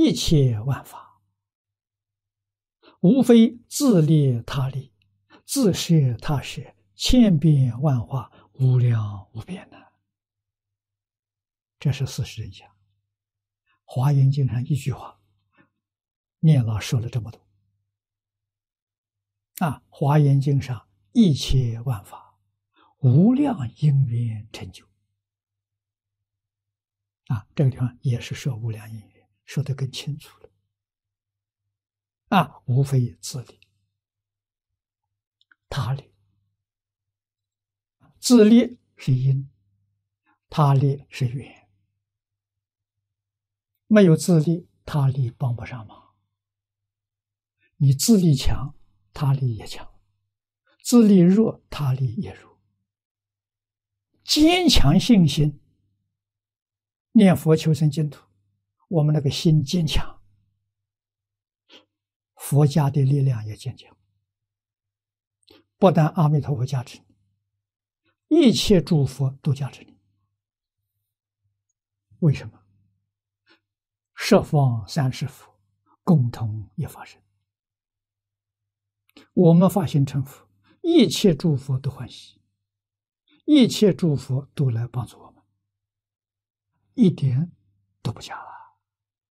一切万法，无非自利他利，自是他是，千变万化，无量无边的。这是事实真相。华严经上一句话，念老说了这么多。啊，华严经上一切万法，无量因缘成就。啊，这个地方也是说无量因缘，说得更清楚了。啊，无非自利、他利，自利是因，他利是缘。没有自利，他利帮不上忙。你自利强，他利也强；自利弱，他利也弱。坚强信心。念佛求生净土，我们那个心坚强，佛家的力量也坚强。不但阿弥陀佛加持你，一切诸佛都加持你。为什么？十方三世佛共同一法身，我们发心成佛，一切诸佛都欢喜，一切诸佛都来帮助我们。一点都不假了。